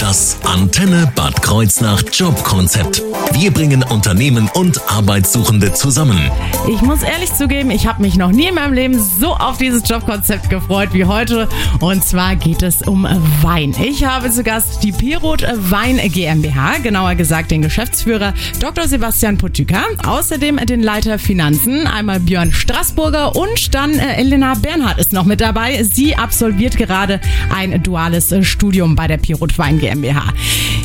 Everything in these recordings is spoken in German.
Das Antenne Bad Kreuznach Jobkonzept. Wir bringen Unternehmen und Arbeitssuchende zusammen. Ich muss ehrlich zugeben, ich habe mich noch nie in meinem Leben so auf dieses Jobkonzept gefreut wie heute. Und zwar geht es um Wein. Ich habe zu Gast die Pirot Wein GmbH, genauer gesagt den Geschäftsführer Dr. Sebastian Potüka, außerdem den Leiter Finanzen, einmal Björn Straßburger und dann äh, Elena Bernhard ist noch mit dabei. Sie absolviert gerade ein duales äh, Studium bei der Pirot Wein GmbH.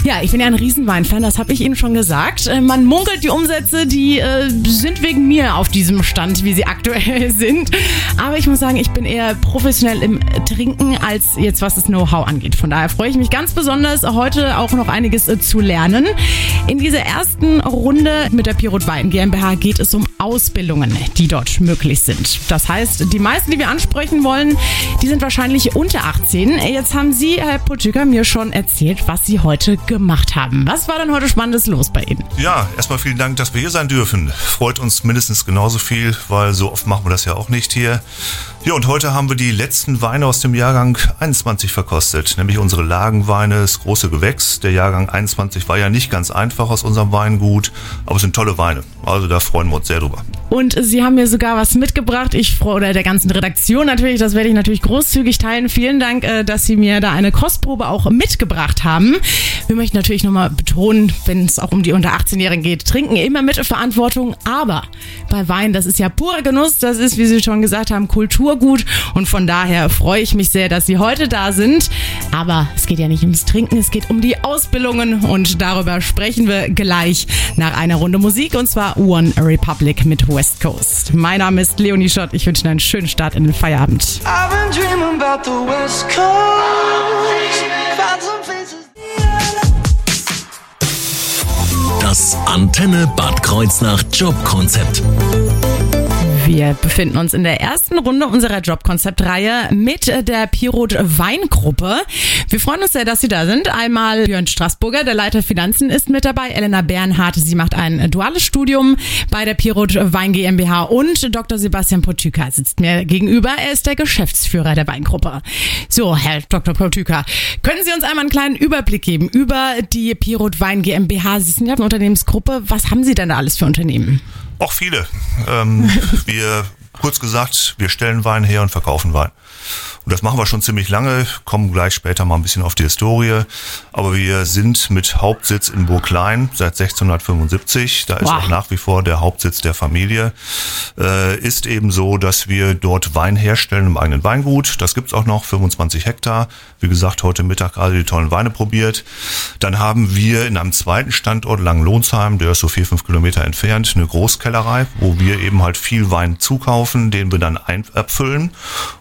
Ja, ich bin ja ein Riesenweinfan, das habe ich Ihnen schon gesagt. Äh, Man munkelt die Umsätze, die äh, sind wegen mir auf diesem Stand, wie sie aktuell sind. Aber ich muss sagen, ich bin eher professionell im Trinken als jetzt, was das Know-how angeht. Von daher freue ich mich ganz besonders, heute auch noch einiges äh, zu lernen. In dieser ersten Runde mit der Pirot Wein GmbH geht es um Ausbildungen, die dort möglich sind. Das heißt, die meisten, die wir ansprechen wollen, die sind wahrscheinlich unter 18. Jetzt haben Sie, Herr Potüker, mir schon erzählt, was Sie heute gemacht haben. Was war denn heute Spannendes los bei Ihnen? Ja, erstmal vielen Dank, dass wir hier sein dürfen. Freut uns mindestens genauso viel, weil so oft machen wir das ja auch nicht hier. Ja, und heute haben wir die letzten Weine aus dem Jahrgang 21 verkostet, nämlich unsere Lagenweine, das große Gewächs. Der Jahrgang 21 war ja nicht ganz einfach aus unserem Weingut, aber es sind tolle Weine. Also da freuen wir uns sehr drüber. Und Sie haben mir sogar was mitgebracht. Ich freue oder der ganzen Redaktion natürlich. Das werde ich natürlich großzügig teilen. Vielen Dank, äh, dass Sie mir da eine Kostprobe auch mitgebracht haben. Wir möchten natürlich nochmal betonen, wenn es auch um die unter 18-Jährigen geht, trinken immer mit Verantwortung. Aber bei Wein, das ist ja purer Genuss. Das ist, wie Sie schon gesagt haben, Kulturgut. Und von daher freue ich mich sehr, dass Sie heute da sind. Aber es geht ja nicht ums Trinken, es geht um die Ausbildungen. Und darüber sprechen wir gleich nach einer Runde Musik. Und zwar One Republic mit West Coast. Mein Name ist Leonie Schott. Ich wünsche Ihnen einen schönen Start in den Feierabend. I've been dreaming about the West Coast. Found some places. Das Antenne Bad Kreuznach Jobkonzept. Wir befinden uns in der ersten Runde unserer Jobkonzeptreihe mit der Pirot Weingruppe. Wir freuen uns sehr, dass Sie da sind. Einmal Björn Straßburger, der Leiter Finanzen, ist mit dabei. Elena Bernhardt, sie macht ein duales Studium bei der Pirot Wein GmbH und Dr. Sebastian Potüka sitzt mir gegenüber. Er ist der Geschäftsführer der Weingruppe. So, Herr Dr. Potüka, können Sie uns einmal einen kleinen Überblick geben über die Pirot Wein GmbH? Sie sind ja eine Unternehmensgruppe. Was haben Sie denn da alles für Unternehmen? Auch viele. Ähm, wir, kurz gesagt, wir stellen Wein her und verkaufen Wein. Und das machen wir schon ziemlich lange, kommen gleich später mal ein bisschen auf die Historie. Aber wir sind mit Hauptsitz in Burglein seit 1675. Da ist Wow. auch nach wie vor der Hauptsitz der Familie. Äh, ist eben so, dass wir dort Wein herstellen im eigenen Weingut. Das gibt's auch noch, 25 Hektar. Wie gesagt, heute Mittag gerade die tollen Weine probiert. Dann haben wir in einem zweiten Standort Langenlohnsheim, der ist so vier, fünf Kilometer entfernt, eine Großkellerei, wo wir eben halt viel Wein zukaufen, den wir dann abfüllen.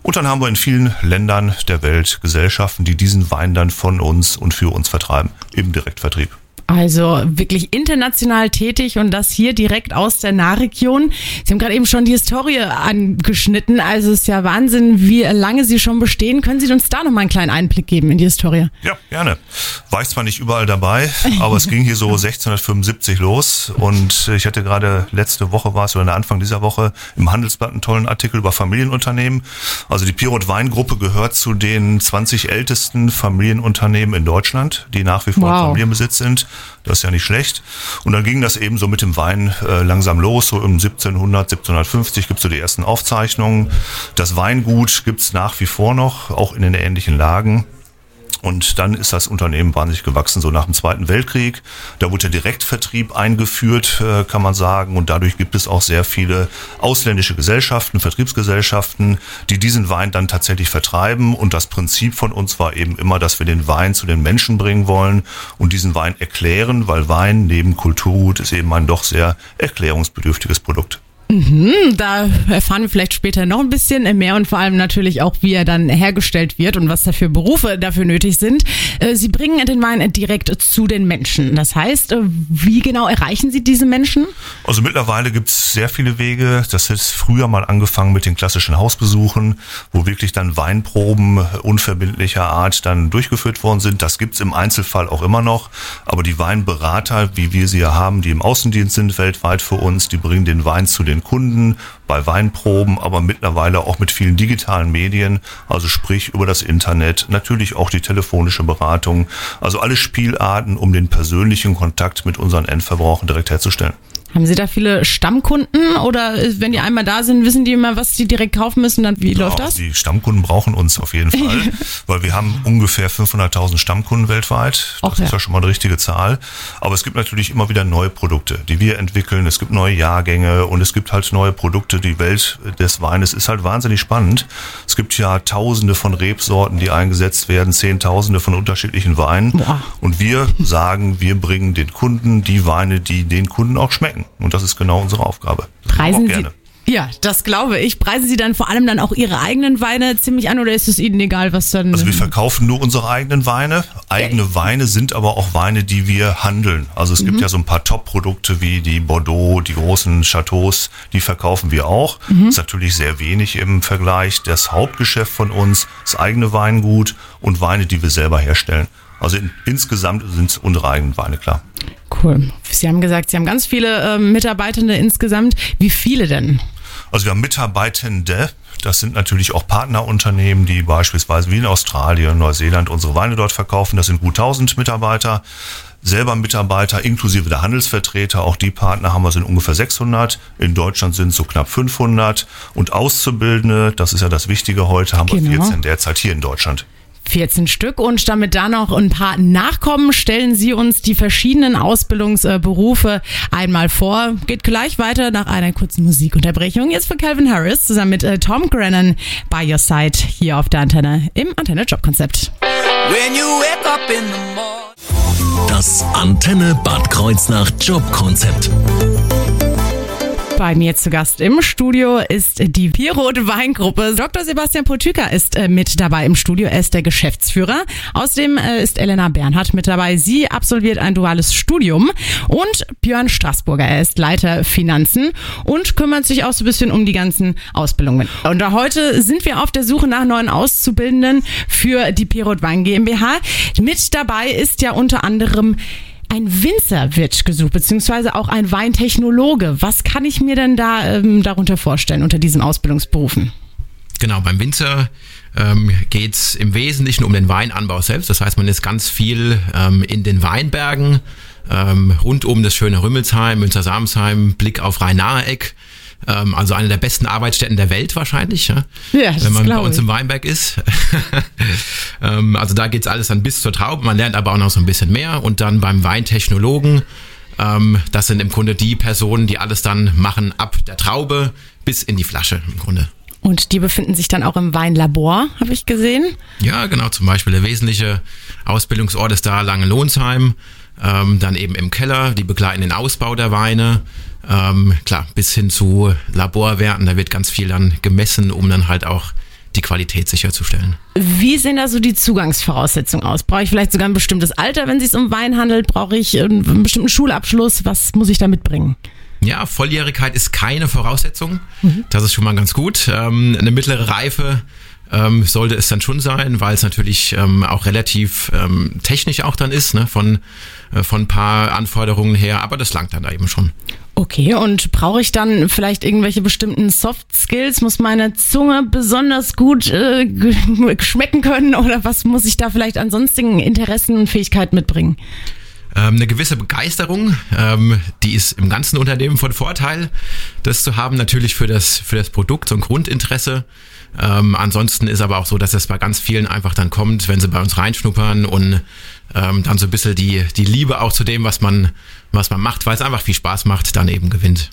Und dann haben wir in vielen Ländern der Welt Gesellschaften, die diesen Wein dann von uns und für uns vertreiben, im Direktvertrieb. Also wirklich international tätig und das hier direkt aus der Nahregion. Sie haben gerade eben schon die Historie angeschnitten. Also es ist ja Wahnsinn, wie lange Sie schon bestehen. Können Sie uns da noch mal einen kleinen Einblick geben in die Historie? Ja, gerne. War ich zwar nicht überall dabei, aber es ging hier so 1675 los und ich hatte gerade letzte Woche war es oder Anfang dieser Woche im Handelsblatt einen tollen Artikel über Familienunternehmen. Also die Pirot Weingruppe gehört zu den 20 ältesten Familienunternehmen in Deutschland, die nach wie vor Wow. Familienbesitz sind. Das ist ja nicht schlecht. Und dann ging das eben so mit dem Wein äh, langsam los. So um 1700, 1750 gibt es so die ersten Aufzeichnungen. Das Weingut gibt es nach wie vor noch, auch in den ähnlichen Lagen. Und dann ist das Unternehmen wahnsinnig gewachsen, so nach dem Zweiten Weltkrieg. Da wurde der Direktvertrieb eingeführt, äh, kann man sagen. Und dadurch gibt es auch sehr viele ausländische Gesellschaften, Vertriebsgesellschaften, die diesen Wein dann tatsächlich vertreiben. Und das Prinzip von uns war eben immer, dass wir den Wein zu den Menschen bringen wollen und diesen Wein erklären, weil Wein neben Kulturgut ist eben ein doch sehr erklärungsbedürftiges Produkt. Da erfahren wir vielleicht später noch ein bisschen mehr und vor allem natürlich auch, wie er dann hergestellt wird und was da für Berufe dafür nötig sind. Äh, Sie bringen den Wein direkt zu den Menschen. Das heißt, äh, wie genau erreichen Sie diese Menschen? Also mittlerweile gibt es sehr viele Wege. Das ist früher mal angefangen mit den klassischen Hausbesuchen, wo wirklich dann Weinproben unverbindlicher Art dann durchgeführt worden sind. Das gibt's im Einzelfall auch immer noch. Aber die Weinberater, wie wir sie ja haben, die im Außendienst sind weltweit für uns, die bringen den Wein zu den den Kunden bei Weinproben, aber mittlerweile auch mit vielen digitalen Medien, also sprich über das Internet, natürlich auch die telefonische Beratung, also alle Spielarten, um den persönlichen Kontakt mit unseren Endverbrauchern direkt herzustellen. Haben Sie da viele Stammkunden oder wenn die einmal da sind, wissen die immer, was sie direkt kaufen müssen? Dann wie Ja, läuft das? Die Stammkunden brauchen uns auf jeden Fall, weil wir haben ungefähr 500.000 Stammkunden weltweit. Das ja. ist ja schon mal eine richtige Zahl. Aber es gibt natürlich immer wieder neue Produkte, die wir entwickeln. Es gibt neue Jahrgänge und es gibt halt neue Produkte. Die Welt des Weines ist halt wahnsinnig spannend. Es gibt ja Tausende von Rebsorten, die eingesetzt werden, Zehntausende von unterschiedlichen Weinen. Boah. Und wir sagen, wir bringen den Kunden die Weine, die den Kunden auch schmecken. Und das ist genau unsere Aufgabe. Das Preisen auch Sie, gerne. ja, das glaube ich. Preisen Sie dann vor allem dann auch Ihre eigenen Weine ziemlich an oder ist es Ihnen egal, was dann? Also wir verkaufen nur unsere eigenen Weine. Eigene Weine sind aber auch Weine, die wir handeln. Also es gibt ja so ein paar Top-Produkte wie die Bordeaux, die großen Chateaus, die verkaufen wir auch. Ist natürlich sehr wenig im Vergleich. Das Hauptgeschäft von uns ist eigene Weingut und Weine, die wir selber herstellen. Also in, insgesamt sind es unsere eigenen Weine, klar. Cool. Sie haben gesagt, Sie haben ganz viele ähm, Mitarbeitende insgesamt. Wie viele denn? Also wir haben Mitarbeitende, das sind natürlich auch Partnerunternehmen, die beispielsweise wie in Australien, Neuseeland unsere Weine dort verkaufen. Das sind gut 1000 Mitarbeiter. Selber Mitarbeiter inklusive der Handelsvertreter, auch die Partner haben wir sind ungefähr 600. In Deutschland sind es so knapp 500. Und Auszubildende, das ist ja das Wichtige heute, haben wir Genau. 14 derzeit hier in Deutschland. 14 Stück und damit da noch ein paar nachkommen, stellen Sie uns die verschiedenen Ausbildungsberufe einmal vor. Geht gleich weiter nach einer kurzen Musikunterbrechung. Jetzt für Calvin Harris zusammen mit äh, Tom Grennan by your side hier auf der Antenne im Antenne Jobkonzept. When you wake up in the morning. Das Antenne Bad Kreuznach Jobkonzept. Bei mir zu Gast im Studio ist die Pierrot Weingruppe. Dr. Sebastian Potüker ist äh, mit dabei im Studio. Er ist der Geschäftsführer. Außerdem äh, ist Elena Bernhardt mit dabei. Sie absolviert ein duales Studium. Und Björn Straßburger. Er ist Leiter Finanzen und kümmert sich auch so ein bisschen um die ganzen Ausbildungen. Und heute sind wir auf der Suche nach neuen Auszubildenden für die Pierrot Wein GmbH. Mit dabei ist ja unter anderem ein Winzer wird gesucht, beziehungsweise auch ein Weintechnologe. Was kann ich mir denn da ähm, darunter vorstellen unter diesen Ausbildungsberufen? Genau, beim Winzer ähm, geht es im Wesentlichen um den Weinanbau selbst. Das heißt, man ist ganz viel ähm, in den Weinbergen, ähm, rund um das schöne Rümmelsheim, Münster-Samsheim, Blick auf Rhein-Nahe-Eck. Ähm, also eine der besten Arbeitsstätten der Welt wahrscheinlich, ja? Ja, wenn man bei uns im Weinberg ist. ähm, also da geht's alles dann bis zur Traube. Man lernt aber auch noch so ein bisschen mehr. Und dann beim Weintechnologen, ähm, das sind im Grunde die Personen, die alles dann machen ab der Traube bis in die Flasche im Grunde. Und die befinden sich dann auch im Weinlabor, habe ich gesehen. Ja, genau, zum Beispiel der wesentliche Ausbildungsort ist da Langelohnsheim, ähm, dann eben im Keller, die begleiten den Ausbau der Weine, ähm, klar, bis hin zu Laborwerten, da wird ganz viel dann gemessen, um dann halt auch die Qualität sicherzustellen. Wie sehen da so die Zugangsvoraussetzungen aus? Brauche ich vielleicht sogar ein bestimmtes Alter, wenn es sich um Wein handelt? Brauche ich einen bestimmten Schulabschluss? Was muss ich da mitbringen? Ja, Volljährigkeit ist keine Voraussetzung. Das ist schon mal ganz gut. Ähm, eine mittlere Reife ähm, sollte es dann schon sein, weil es natürlich ähm, auch relativ ähm, technisch auch dann ist, ne, von, äh, von ein paar Anforderungen her, aber das langt dann da eben schon. Okay, und brauche ich dann vielleicht irgendwelche bestimmten Soft Skills? Muss meine Zunge besonders gut äh, schmecken können oder was muss ich da vielleicht an sonstigen Interessen und Fähigkeiten mitbringen? Ähm, eine gewisse Begeisterung, ähm, die ist im ganzen Unternehmen von Vorteil, das zu haben, natürlich für das, für das Produkt, ein Grundinteresse. Ähm, ansonsten ist aber auch so, dass es bei ganz vielen einfach dann kommt, wenn sie bei uns reinschnuppern und dann so ein bisschen die, die Liebe auch zu dem, was man, was man macht, weil es einfach viel Spaß macht, dann eben gewinnt.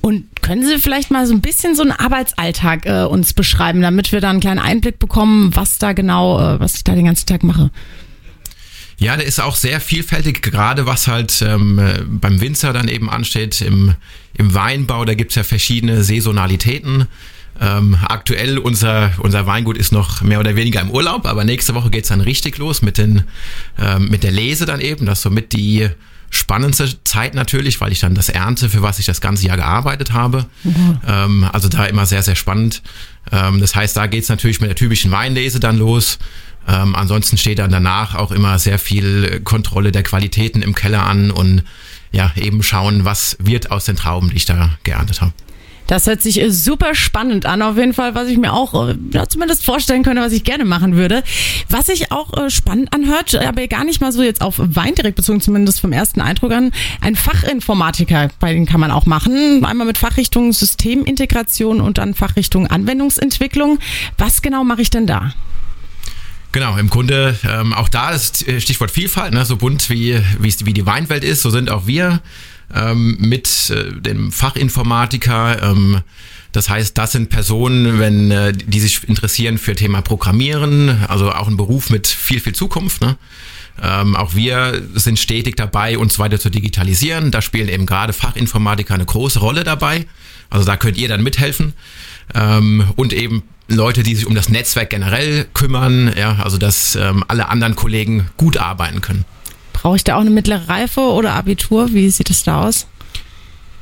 Und können Sie vielleicht mal so ein bisschen so einen Arbeitsalltag äh, uns beschreiben, damit wir da einen kleinen Einblick bekommen, was da genau, äh, was ich da den ganzen Tag mache? Ja, der ist auch sehr vielfältig, gerade was halt ähm, äh, beim Winzer dann eben ansteht. Im, im Weinbau, da gibt's ja verschiedene Saisonalitäten. Ähm, aktuell unser, unser Weingut ist noch mehr oder weniger im Urlaub, aber nächste Woche geht's dann richtig los mit, den, ähm, mit der Lese dann eben. Das ist somit die spannendste Zeit natürlich, weil ich dann das ernte, für was ich das ganze Jahr gearbeitet habe. Ähm, also da immer sehr, sehr spannend. Ähm, das heißt, da geht's natürlich mit der typischen Weinlese dann los. Ähm, ansonsten steht dann danach auch immer sehr viel Kontrolle der Qualitäten im Keller an und ja, eben schauen, was wird aus den Trauben, die ich da geerntet habe. Das hört sich äh, super spannend an, auf jeden Fall, was ich mir auch äh, ja, zumindest vorstellen könnte, was ich gerne machen würde. Was sich auch äh, spannend anhört, aber gar nicht mal so jetzt auf Wein direkt bezogen, zumindest vom ersten Eindruck an, ein Fachinformatiker, bei den kann man auch machen. Einmal mit Fachrichtung Systemintegration und dann Fachrichtung Anwendungsentwicklung. Was genau mache ich denn da? Genau, im Grunde ähm, auch da ist Stichwort Vielfalt, ne? so bunt wie, wie, wie die Weinwelt ist, so sind auch wir ähm, mit äh, dem Fachinformatiker. Ähm, das heißt, das sind Personen, wenn äh, die sich interessieren für Thema Programmieren, also auch ein Beruf mit viel, viel Zukunft. Ne? Ähm, auch wir sind stetig dabei, uns weiter zu digitalisieren. Da spielen eben gerade Fachinformatiker eine große Rolle dabei. Also da könnt ihr dann mithelfen. Ähm, und eben Leute, die sich um das Netzwerk generell kümmern, ja, also dass ähm, alle anderen Kollegen gut arbeiten können. Brauche ich da auch eine mittlere Reife oder Abitur? Wie sieht es da aus?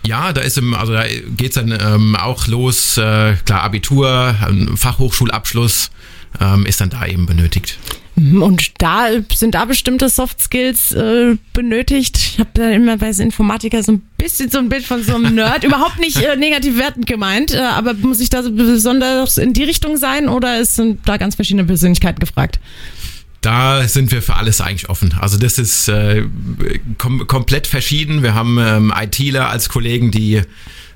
Ja, da ist im, also da geht's dann ähm, auch los, äh, klar, Abitur, Fachhochschulabschluss ähm, ist dann da eben benötigt. Mhm, und da sind da bestimmte Soft Skills äh, benötigt. Ich habe da immer bei Informatiker so ein bisschen so ein Bild von so einem Nerd. Überhaupt nicht äh, negativ wertend gemeint, äh, aber muss ich da so besonders in die Richtung sein oder sind da ganz verschiedene Persönlichkeiten gefragt? Da sind wir für alles eigentlich offen. Also das ist äh, kom komplett verschieden. Wir haben ähm, ITler als Kollegen, die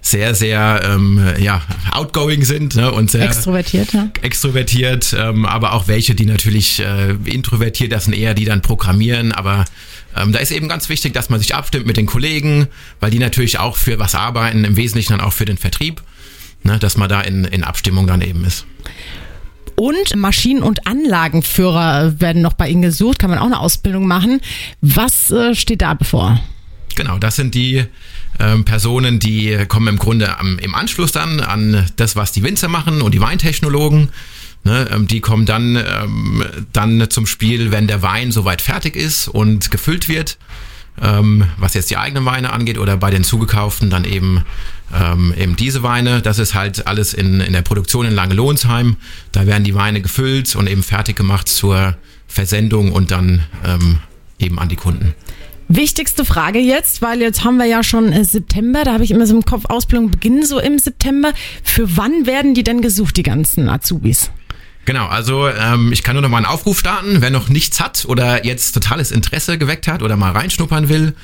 sehr, sehr ähm, ja, outgoing sind ne, und sehr extrovertiert, ja. extrovertiert ähm, aber auch welche, die natürlich äh, introvertiert, das sind eher die dann programmieren, aber ähm, da ist eben ganz wichtig, dass man sich abstimmt mit den Kollegen, weil die natürlich auch für was arbeiten, im Wesentlichen dann auch für den Vertrieb, ne, dass man da in, in Abstimmung dann eben ist. Und Maschinen- und Anlagenführer werden noch bei Ihnen gesucht, kann man auch eine Ausbildung machen. Was äh, steht da bevor? Genau, das sind die ähm, Personen, die kommen im Grunde im Anschluss dann an das, was die Winzer machen und die Weintechnologen. Ne, ähm, die kommen dann, ähm, dann zum Spiel, wenn der Wein soweit fertig ist und gefüllt wird. Ähm, was jetzt die eigenen Weine angeht oder bei den zugekauften dann eben ähm, eben diese Weine. Das ist halt alles in, in der Produktion in Langelohnsheim. Da werden die Weine gefüllt und eben fertig gemacht zur Versendung und dann ähm, eben an die Kunden. Wichtigste Frage jetzt, weil jetzt haben wir ja schon äh, September, da habe ich immer so im Kopf, Ausbildung beginnen so im September. Für wann werden die denn gesucht, die ganzen Azubis? Genau, also ähm, ich kann nur noch mal einen Aufruf starten, wer noch nichts hat oder jetzt totales Interesse geweckt hat oder mal reinschnuppern will.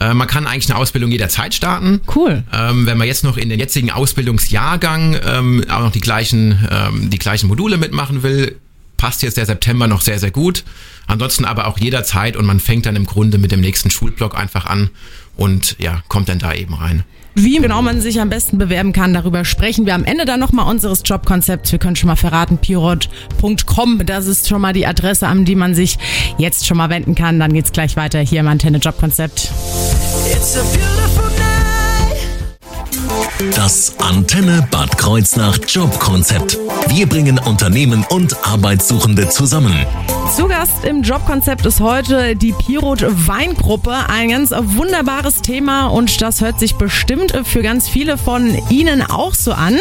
Äh, man kann eigentlich eine Ausbildung jederzeit starten. Cool. Ähm, wenn man jetzt noch in den jetzigen Ausbildungsjahrgang ähm, auch noch die gleichen, ähm, die gleichen Module mitmachen will, passt jetzt der September noch sehr, sehr gut. Ansonsten aber auch jederzeit und man fängt dann im Grunde mit dem nächsten Schulblock einfach an und ja, kommt dann da eben rein. Wie genau man sich am besten bewerben kann, darüber sprechen wir am Ende dann nochmal unseres Jobkonzepts. Wir können schon mal verraten, pirot.com, das ist schon mal die Adresse, an die man sich jetzt schon mal wenden kann. Dann geht's gleich weiter hier im Antenne Jobkonzept. It's a beautiful night. Das Antenne Bad Kreuznach Jobkonzept. Wir bringen Unternehmen und Arbeitssuchende zusammen. Zu Gast im Jobkonzept ist heute die Pirot Weingruppe. Ein ganz wunderbares Thema und das hört sich bestimmt für ganz viele von Ihnen auch so an.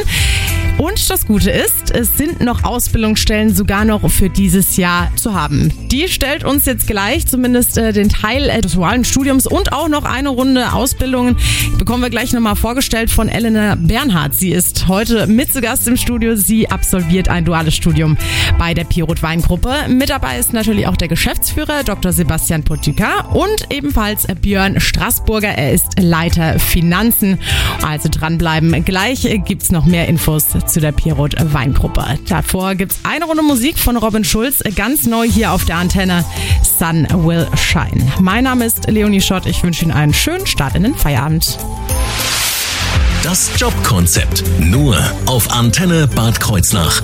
Und das Gute ist, es sind noch Ausbildungsstellen sogar noch für dieses Jahr zu haben. Die stellt uns jetzt gleich zumindest äh, den Teil äh, des dualen Studiums und auch noch eine Runde Ausbildungen bekommen wir gleich nochmal vorgestellt von Elena Bernhardt. Sie ist heute mit zu Gast im Studio. Sie absolviert ein duales Studium bei der Pirot Weingruppe. Mit dabei ist natürlich auch der Geschäftsführer Dr. Sebastian Potika und ebenfalls Björn Straßburger. Er ist Leiter Finanzen. Also dranbleiben. Gleich gibt's noch mehr Infos zu der Pirot Weingruppe. Davor gibt's eine Runde Musik von Robin Schulz, ganz neu hier auf der Antenne. Sun Will Shine. Mein Name ist Leonie Schott. Ich wünsche Ihnen einen schönen Start in den Feierabend. Das Jobkonzept. Nur auf Antenne Bad Kreuznach.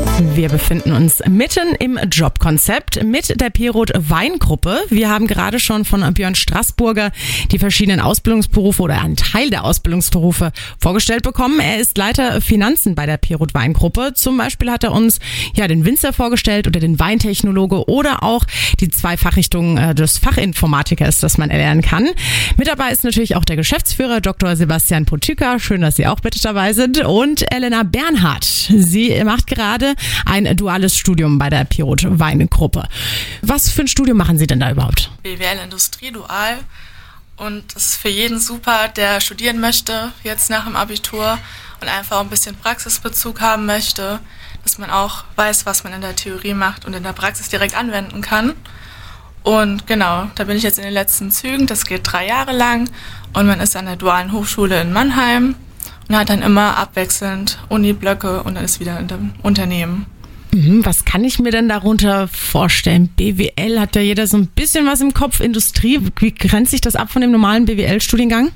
Wir befinden uns mitten im Jobkonzept mit der Pierrot Weingruppe. Wir haben gerade schon von Björn Straßburger die verschiedenen Ausbildungsberufe oder einen Teil der Ausbildungsberufe vorgestellt bekommen. Er ist Leiter Finanzen bei der Pierrot Weingruppe. Zum Beispiel hat er uns ja den Winzer vorgestellt oder den Weintechnologe oder auch die zwei Fachrichtungen äh, des Fachinformatikers, das man erlernen kann. Mit dabei ist natürlich auch der Geschäftsführer Dr. Sebastian Potüka. Schön, dass Sie auch bitte dabei sind. Und Elena Bernhardt. Sie macht gerade ein duales Studium bei der Pirot Weingruppe. Was für ein Studium machen Sie denn da überhaupt? BWL Industrie dual. Und das ist für jeden super, der studieren möchte, jetzt nach dem Abitur und einfach ein bisschen Praxisbezug haben möchte, dass man auch weiß, was man in der Theorie macht und in der Praxis direkt anwenden kann. Und genau, da bin ich jetzt in den letzten Zügen. Das geht drei Jahre lang und man ist an der Dualen Hochschule in Mannheim hat dann immer abwechselnd Uni-Blöcke und dann ist wieder in dem Unternehmen. Mhm, was kann ich mir denn darunter vorstellen? BWL hat ja jeder so ein bisschen was im Kopf. Industrie, wie grenzt sich das ab von dem normalen BWL-Studiengang?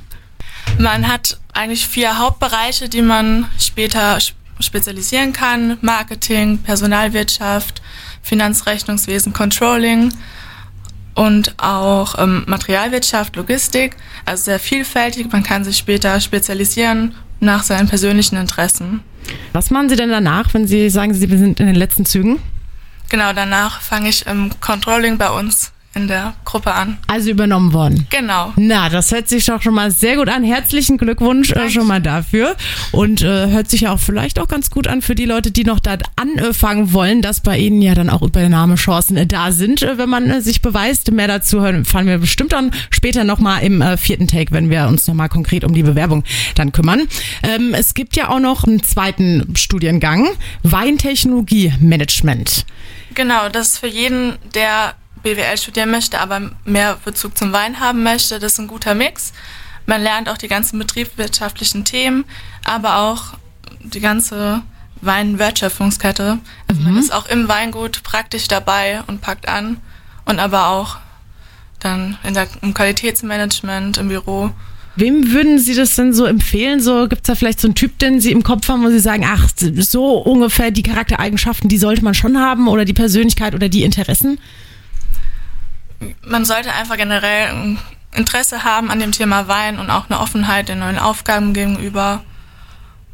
Man hat eigentlich vier Hauptbereiche, die man später spezialisieren kann. Marketing, Personalwirtschaft, Finanzrechnungswesen, Controlling und auch ähm, Materialwirtschaft, Logistik. Also sehr vielfältig. Man kann sich später spezialisieren nach seinen persönlichen Interessen. Was machen Sie denn danach, wenn Sie sagen, Sie sind in den letzten Zügen? Genau, danach fange ich im Controlling bei uns in der Gruppe an. Also übernommen worden. Genau. Na, das hört sich doch schon mal sehr gut an. Herzlichen Glückwunsch äh, schon mal dafür. Und äh, hört sich ja auch vielleicht auch ganz gut an für die Leute, die noch da anfangen wollen, dass bei ihnen ja dann auch Übernahmechancen äh, da sind, äh, wenn man äh, sich beweist. Mehr dazu hören, fallen wir bestimmt dann später nochmal im äh, vierten Take, wenn wir uns nochmal konkret um die Bewerbung dann kümmern. Ähm, es gibt ja auch noch einen zweiten Studiengang, Weintechnologie Management. Genau, das ist für jeden, der BWL studieren möchte, aber mehr Bezug zum Wein haben möchte. Das ist ein guter Mix. Man lernt auch die ganzen betriebswirtschaftlichen Themen, aber auch die ganze Weinwertschöpfungskette. Also mhm. man ist auch im Weingut praktisch dabei und packt an und aber auch dann in der, im Qualitätsmanagement, im Büro. Wem würden Sie das denn so empfehlen? So gibt es da vielleicht so einen Typ, den Sie im Kopf haben, wo Sie sagen, ach, so ungefähr die Charaktereigenschaften, die sollte man schon haben oder die Persönlichkeit oder die Interessen? Man sollte einfach generell ein Interesse haben an dem Thema Wein und auch eine Offenheit den neuen Aufgaben gegenüber.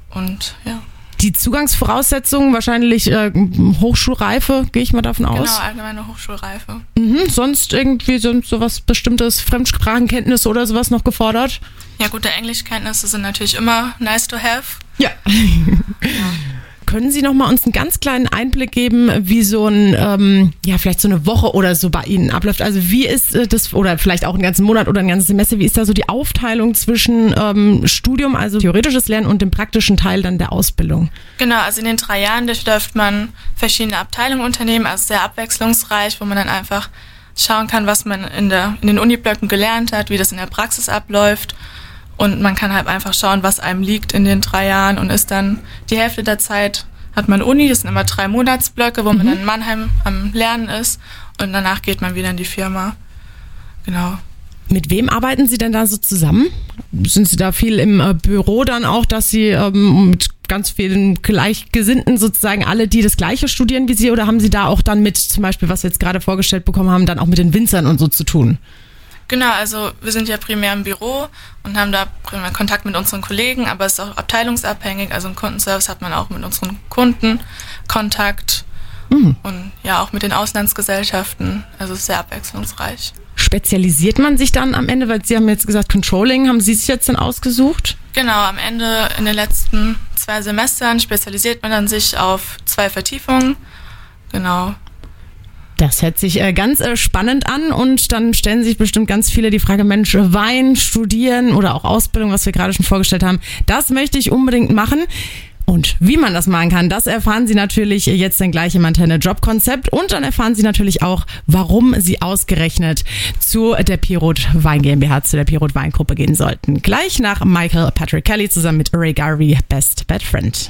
Und ja. Die Zugangsvoraussetzungen wahrscheinlich äh, Hochschulreife, gehe ich mal davon aus. Genau, allgemeine Hochschulreife. Mhm, sonst irgendwie sonst sowas bestimmtes Fremdsprachenkenntnisse oder sowas noch gefordert? Ja, gute Englischkenntnisse sind natürlich immer nice to have. Ja. ja. Können Sie noch mal uns einen ganz kleinen Einblick geben, wie so ein, ähm, ja, vielleicht so eine Woche oder so bei Ihnen abläuft? Also wie ist äh, das, oder vielleicht auch einen ganzen Monat oder ein ganzes Semester, wie ist da so die Aufteilung zwischen ähm, Studium, also theoretisches Lernen und dem praktischen Teil dann der Ausbildung? Genau, also in den drei Jahren durchläuft man verschiedene Abteilungen Unternehmen, also sehr abwechslungsreich, wo man dann einfach schauen kann, was man in, der, in den Uniblöcken gelernt hat, wie das in der Praxis abläuft und man kann halt einfach schauen, was einem liegt in den drei Jahren und ist dann die Hälfte der Zeit hat man Uni, das sind immer drei Monatsblöcke, wo mhm. man dann in Mannheim am Lernen ist und danach geht man wieder in die Firma. Genau. Mit wem arbeiten Sie denn da so zusammen? Sind Sie da viel im äh, Büro dann auch, dass Sie ähm, mit ganz vielen Gleichgesinnten sozusagen alle, die das Gleiche studieren wie Sie, oder haben Sie da auch dann mit, zum Beispiel, was wir jetzt gerade vorgestellt bekommen haben, dann auch mit den Winzern und so zu tun? Genau, also wir sind ja primär im Büro und haben da primär Kontakt mit unseren Kollegen, aber es ist auch abteilungsabhängig. Also im Kundenservice hat man auch mit unseren Kunden Kontakt mhm. und ja auch mit den Auslandsgesellschaften. Also sehr abwechslungsreich. Spezialisiert man sich dann am Ende, weil Sie haben jetzt gesagt Controlling, haben Sie es jetzt dann ausgesucht? Genau, am Ende in den letzten zwei Semestern spezialisiert man dann sich auf zwei Vertiefungen. Genau. Das hört sich äh, ganz äh, spannend an und dann stellen sich bestimmt ganz viele die Frage, Mensch, Wein, studieren oder auch Ausbildung, was wir gerade schon vorgestellt haben, das möchte ich unbedingt machen. Und wie man das machen kann, das erfahren Sie natürlich jetzt dann gleich im Antenne Jobkonzept und dann erfahren Sie natürlich auch, warum Sie ausgerechnet zu der Pirot Wein GmbH, zu der Pirot Weingruppe gehen sollten. Gleich nach Michael Patrick Kelly zusammen mit Ray Garvey, Best Bad Friend.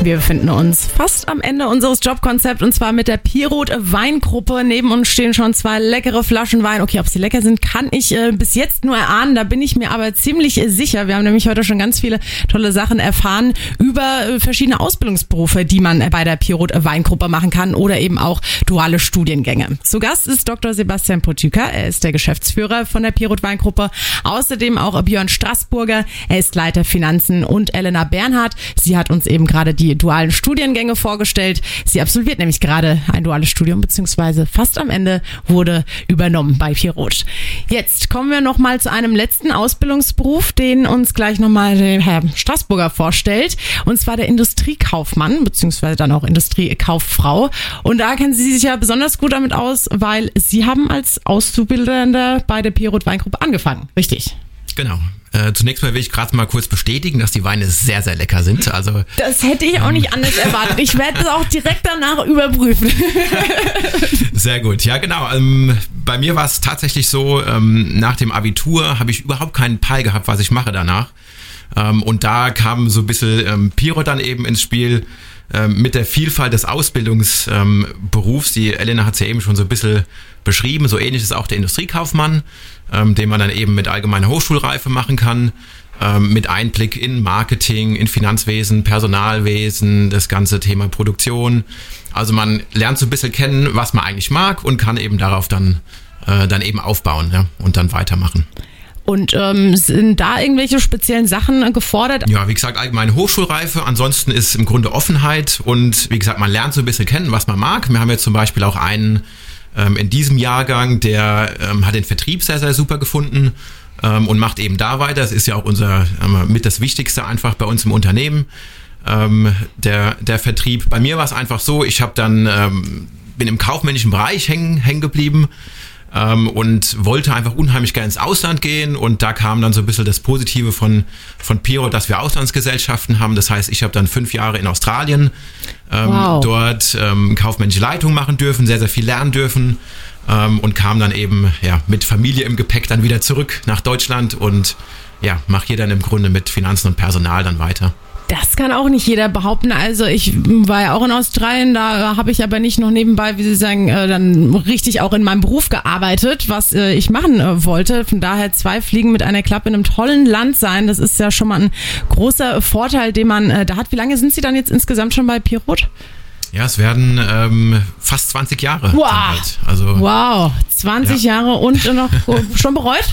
Wir befinden uns fast am Ende unseres Jobkonzepts und zwar mit der Pirot Weingruppe. Neben uns stehen schon zwei leckere Flaschen Wein. Okay, ob sie lecker sind, kann ich äh, bis jetzt nur erahnen. Da bin ich mir aber ziemlich äh, sicher. Wir haben nämlich heute schon ganz viele tolle Sachen erfahren über äh, verschiedene Ausbildungsberufe, die man äh, bei der Pirot Weingruppe machen kann oder eben auch duale Studiengänge. Zu Gast ist Dr. Sebastian Potüker. Er ist der Geschäftsführer von der Pirot Weingruppe. Außerdem auch Björn Straßburger. Er ist Leiter Finanzen und Elena Bernhardt. Sie hat uns eben gerade die dualen Studiengänge vorgestellt. Sie absolviert nämlich gerade ein duales Studium, beziehungsweise fast am Ende wurde übernommen bei Pirot. Jetzt kommen wir nochmal zu einem letzten Ausbildungsberuf, den uns gleich nochmal Herr Straßburger vorstellt. Und zwar der Industriekaufmann, beziehungsweise dann auch Industriekauffrau. Und da kennen Sie sich ja besonders gut damit aus, weil Sie haben als Auszubildender bei der Pirot Weingruppe angefangen. Richtig? Genau. Äh, zunächst mal will ich gerade mal kurz bestätigen, dass die Weine sehr, sehr lecker sind. Also Das hätte ich auch nicht anders erwartet. Ich werde es auch direkt danach überprüfen. Sehr gut, ja genau. Ähm, bei mir war es tatsächlich so, ähm, nach dem Abitur habe ich überhaupt keinen Peil gehabt, was ich mache danach. Ähm, und da kam so ein bisschen ähm, Piro dann eben ins Spiel mit der Vielfalt des Ausbildungsberufs. Die Elena hat es ja eben schon so ein bisschen beschrieben. So ähnlich ist auch der Industriekaufmann, ähm, den man dann eben mit allgemeiner Hochschulreife machen kann. Ähm, mit Einblick in Marketing, in Finanzwesen, Personalwesen, das ganze Thema Produktion. Also man lernt so ein bisschen kennen, was man eigentlich mag und kann eben darauf dann, äh, dann eben aufbauen ja, und dann weitermachen. Und ähm, sind da irgendwelche speziellen Sachen gefordert? Ja, wie gesagt, allgemeine Hochschulreife. Ansonsten ist im Grunde Offenheit und wie gesagt, man lernt so ein bisschen kennen, was man mag. Wir haben jetzt zum Beispiel auch einen ähm, in diesem Jahrgang, der ähm, hat den Vertrieb sehr, sehr super gefunden ähm, und macht eben da weiter. Das ist ja auch unser ähm, mit das Wichtigste einfach bei uns im Unternehmen. Ähm, der, der Vertrieb. Bei mir war es einfach so, ich habe dann ähm, bin im kaufmännischen Bereich hängen, hängen geblieben ähm, und wollte einfach unheimlich gerne ins Ausland gehen und da kam dann so ein bisschen das Positive von, von Piro, dass wir Auslandsgesellschaften haben. Das heißt, ich habe dann fünf Jahre in Australien ähm, Wow. dort ähm, kaufmännische Leitung machen dürfen, sehr, sehr viel lernen dürfen ähm, und kam dann eben ja, mit Familie im Gepäck dann wieder zurück nach Deutschland und ja, mache hier dann im Grunde mit Finanzen und Personal dann weiter. Das kann auch nicht jeder behaupten. Also ich war ja auch in Australien, da habe ich aber nicht noch nebenbei, wie Sie sagen, äh, dann richtig auch in meinem Beruf gearbeitet, was äh, ich machen äh, wollte. Von daher zwei Fliegen mit einer Klappe in einem tollen Land sein, das ist ja schon mal ein großer Vorteil, den man äh, da hat. Wie lange sind Sie dann jetzt insgesamt schon bei Pirot? Ja, es werden ähm, fast 20 Jahre. Wow. Halt. Also Wow, 20 Jahre und noch schon bereut?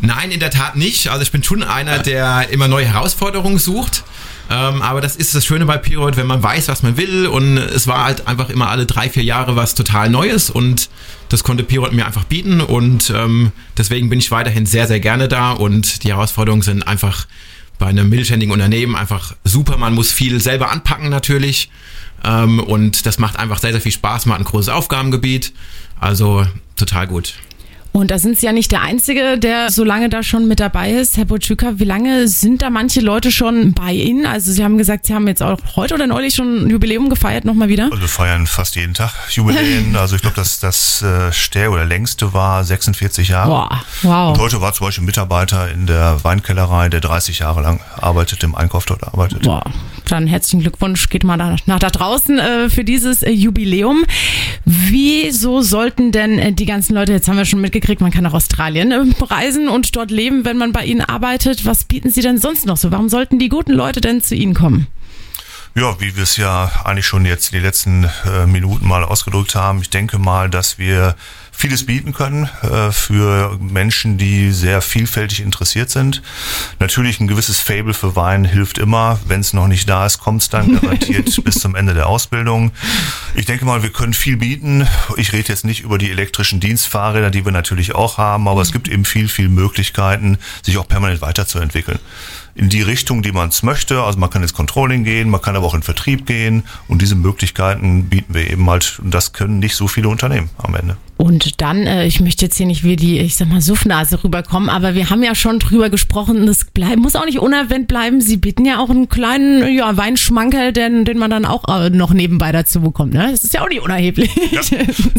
Nein, in der Tat nicht. Also ich bin schon einer, der immer neue Herausforderungen sucht. Ähm, aber das ist das Schöne bei Pirot, wenn man weiß, was man will. Und es war halt einfach immer alle drei, vier Jahre was total Neues. Und das konnte Pirot mir einfach bieten. Und ähm, deswegen bin ich weiterhin sehr, sehr gerne da. Und die Herausforderungen sind einfach bei einem mittelständigen Unternehmen einfach super. Man muss viel selber anpacken natürlich. Ähm, und das macht einfach sehr, sehr viel Spaß. Man hat ein großes Aufgabengebiet. Also total gut. Und da sind Sie ja nicht der Einzige, der so lange da schon mit dabei ist. Herr Botschüka, wie lange sind da manche Leute schon bei Ihnen? Also Sie haben gesagt, Sie haben jetzt auch heute oder neulich schon ein Jubiläum gefeiert, nochmal wieder. Also wir feiern fast jeden Tag Jubiläen. Also ich glaube, dass das äh, stär oder längste war 46 Jahre. Boah, wow. Und heute war zum Beispiel ein Mitarbeiter in der Weinkellerei, der 30 Jahre lang arbeitet, im Einkauf dort arbeitet. Boah, dann herzlichen Glückwunsch, geht mal da, nach da draußen äh, für dieses äh, Jubiläum. Wieso sollten denn äh, die ganzen Leute, jetzt haben wir schon mitgekriegt, man kann nach Australien äh, reisen und dort leben, wenn man bei Ihnen arbeitet. Was bieten Sie denn sonst noch so? Warum sollten die guten Leute denn zu Ihnen kommen? Ja, wie wir es ja eigentlich schon jetzt die letzten äh, Minuten mal ausgedrückt haben. Ich denke mal, dass wir vieles bieten können äh, für Menschen, die sehr vielfältig interessiert sind. Natürlich ein gewisses Fable für Wein hilft immer. Wenn es noch nicht da ist, kommt es dann garantiert bis zum Ende der Ausbildung. Ich denke mal, wir können viel bieten. Ich rede jetzt nicht über die elektrischen Dienstfahrräder, die wir natürlich auch haben, aber es gibt eben viel, viel Möglichkeiten, sich auch permanent weiterzuentwickeln in die Richtung, die man es möchte. Also man kann ins Controlling gehen, man kann aber auch in Vertrieb gehen und diese Möglichkeiten bieten wir eben halt und das können nicht so viele Unternehmen am Ende. Und dann, äh, ich möchte jetzt hier nicht wie die, ich sag mal, Suffnase rüberkommen, aber wir haben ja schon drüber gesprochen, das bleib, muss auch nicht unerwähnt bleiben. Sie bieten ja auch einen kleinen ja, Weinschmankerl, den, den man dann auch äh, noch nebenbei dazu bekommt. Ne? Das ist ja auch nicht unerheblich. Ja,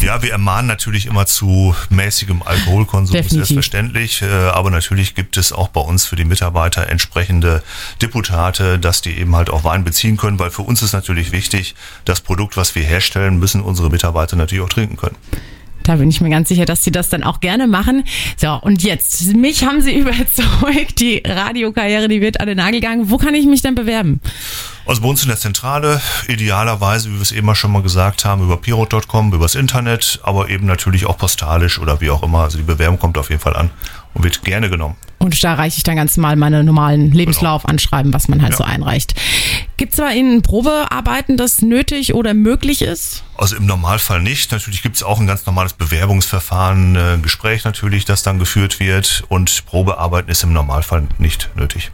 ja wir ermahnen natürlich immer zu mäßigem Alkoholkonsum, Definitiv. selbstverständlich. Äh, aber natürlich gibt es auch bei uns für die Mitarbeiter entsprechende Deputate, dass die eben halt auch Wein beziehen können, weil für uns ist natürlich wichtig, das Produkt, was wir herstellen, müssen unsere Mitarbeiter natürlich auch trinken können. Da bin ich mir ganz sicher, dass sie das dann auch gerne machen. So, und jetzt, mich haben sie überzeugt, die Radiokarriere, die wird an den Nagel gegangen. Wo kann ich mich denn bewerben? Also bei uns in der Zentrale, idealerweise, wie wir es eben schon mal gesagt haben, über pirot.com, übers Internet, aber eben natürlich auch postalisch oder wie auch immer. Also die Bewerbung kommt auf jeden Fall an und wird gerne genommen. Und da reiche ich dann ganz normal meine normalen Lebenslauf genau. anschreiben, was man halt ja. so einreicht. Gibt es bei Ihnen Probearbeiten, das nötig oder möglich ist? Also im Normalfall nicht. Natürlich gibt es auch ein ganz normales Bewerbungsverfahren, ein äh, Gespräch natürlich, das dann geführt wird und Probearbeiten ist im Normalfall nicht nötig.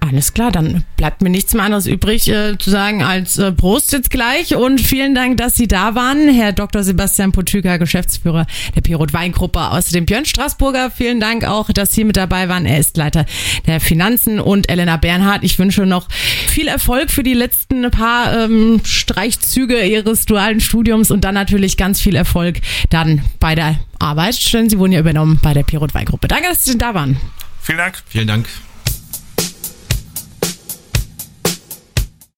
Alles klar, dann bleibt mir nichts mehr anderes übrig äh, zu sagen als äh, Prost jetzt gleich und vielen Dank, dass Sie da waren, Herr Dr. Sebastian Potüker, Geschäftsführer der Pirot Weingruppe. Außerdem Björn Straßburger, vielen Dank auch, dass Sie mit dabei waren. Er ist Leiter der Finanzen und Elena Bernhardt. Ich wünsche noch viel Erfolg für die letzten paar ähm, Streichzüge Ihres dualen Studiums und dann natürlich ganz viel Erfolg dann bei der Arbeit. Denn Sie wurden ja übernommen bei der Pirot Weingruppe. Danke, dass Sie da waren. Vielen Dank. Vielen Dank.